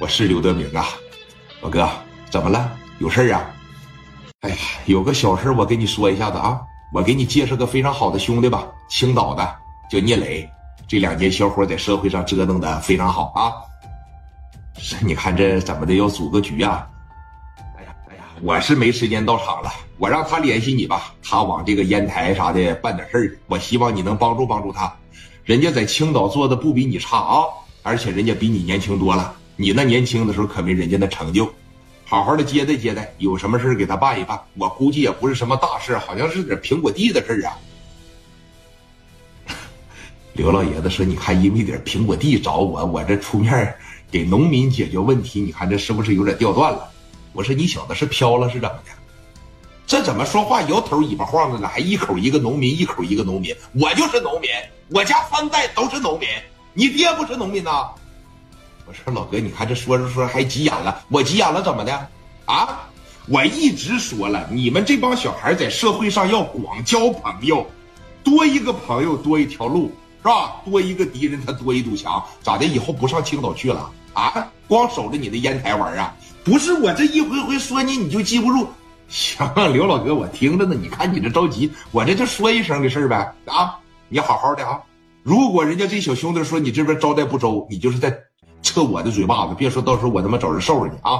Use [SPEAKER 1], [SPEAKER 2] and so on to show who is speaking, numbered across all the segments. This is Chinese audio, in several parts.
[SPEAKER 1] 我是刘德明啊，老哥，怎么了？有事啊？哎呀，有个小事我跟你说一下子啊，我给你介绍个非常好的兄弟吧，青岛的叫聂磊，这两年小伙在社会上折腾的非常好啊。是，你看这怎么的要组个局啊？哎呀哎呀，我是没时间到场了，我让他联系你吧，他往这个烟台啥的办点事儿，我希望你能帮助帮助他，人家在青岛做的不比你差啊，而且人家比你年轻多了。你那年轻的时候可没人家那成就，好好的接待接待，有什么事给他办一办。我估计也不是什么大事，好像是点苹果地的事啊。刘老爷子说：“你看，因为点苹果地找我，我这出面给农民解决问题，你看这是不是有点掉段了？”我说：“你小子是飘了是怎么的？这怎么说话摇头尾巴晃的呢？还一口一个农民，一口一个农民。我就是农民，我家三代都是农民。你爹不是农民呐？”我说老哥，你看这说着说着还急眼了，我急眼了怎么的？啊！我一直说了，你们这帮小孩在社会上要广交朋友，多一个朋友多一条路，是吧？多一个敌人他多一堵墙，咋的？以后不上青岛去了啊？光守着你的烟台玩啊？不是我这一回回说你你就记不住。行，刘老哥，我听着呢。你看你这着急，我这就说一声的事呗。啊，你好好的啊。如果人家这小兄弟说你这边招待不周，你就是在。撤我的嘴巴子，别说到时候我他妈找人收拾你啊！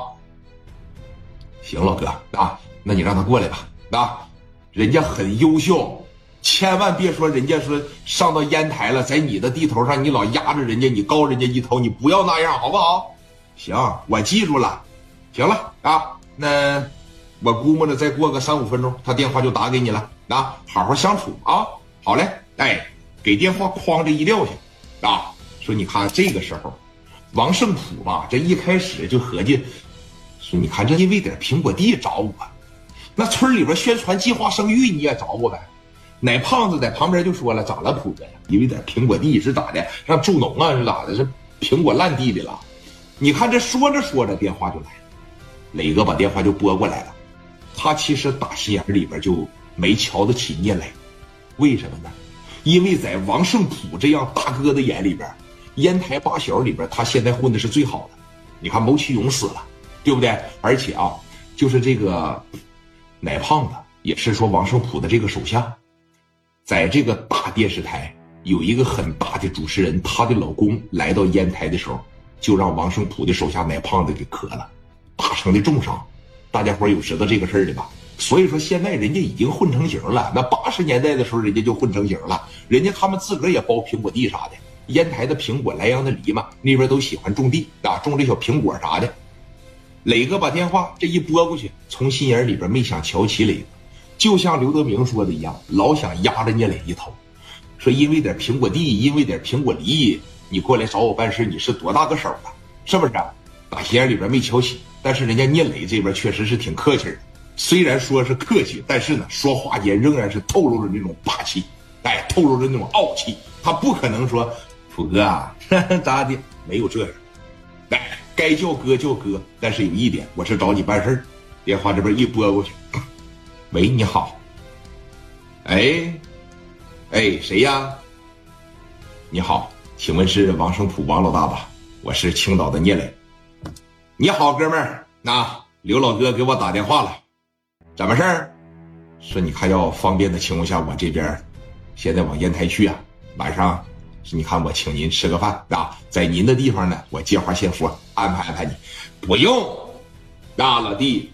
[SPEAKER 1] 行，老哥啊，那你让他过来吧啊！人家很优秀，千万别说人家说上到烟台了，在你的地头上你老压着人家，你高人家一头，你不要那样好不好？行，我记住了。行了啊，那我估摸着再过个三五分钟，他电话就打给你了啊！好好相处啊！好嘞，哎，给电话哐这一撂下啊，说你看这个时候。王胜普吧，这一开始就合计说：“你看，这因为点苹果地找我，那村里边宣传计划生育你也找我呗。”奶胖子在旁边就说了：“咋了，普哥呀？因为点苹果地是咋的？让助农啊是咋的？是苹果烂地里了？你看这说着说着，电话就来了，磊哥把电话就拨过来了。他其实打心眼里边就没瞧得起聂磊，为什么呢？因为在王胜普这样大哥的眼里边。”烟台八小里边，他现在混的是最好的。你看，牟启勇死了，对不对？而且啊，就是这个奶胖子，也是说王胜普的这个手下，在这个大电视台有一个很大的主持人，她的老公来到烟台的时候，就让王胜普的手下奶胖子给磕了，打成的重伤。大家伙有知道这个事儿的吧？所以说，现在人家已经混成型了。那八十年代的时候，人家就混成型了，人家他们自个儿也包苹果地啥的。烟台的苹果，莱阳的梨嘛，那边都喜欢种地啊，种这小苹果啥的。磊哥把电话这一拨过去，从心眼里边没想瞧起磊哥，就像刘德明说的一样，老想压着聂磊一头，说因为点苹果地，因为点苹果梨，你过来找我办事，你是多大个手啊？是不是？打心眼里边没瞧起，但是人家聂磊这边确实是挺客气的，虽然说是客气，但是呢，说话间仍然是透露着那种霸气，哎，透露着那种傲气，他不可能说。五哥啊，咋的？没有这样，哎，该叫哥叫哥。但是有一点，我是找你办事儿。电话这边一拨过去，喂，你好。哎，哎，谁呀？你好，请问是王胜普王老大吧？我是青岛的聂磊。你好，哥们儿，那刘老哥给我打电话了，怎么事儿？说你看要方便的情况下，我这边现在往烟台去啊，晚上。你看，我请您吃个饭啊，在您的地方呢，我借花献佛，安排安排你。不用，大老弟，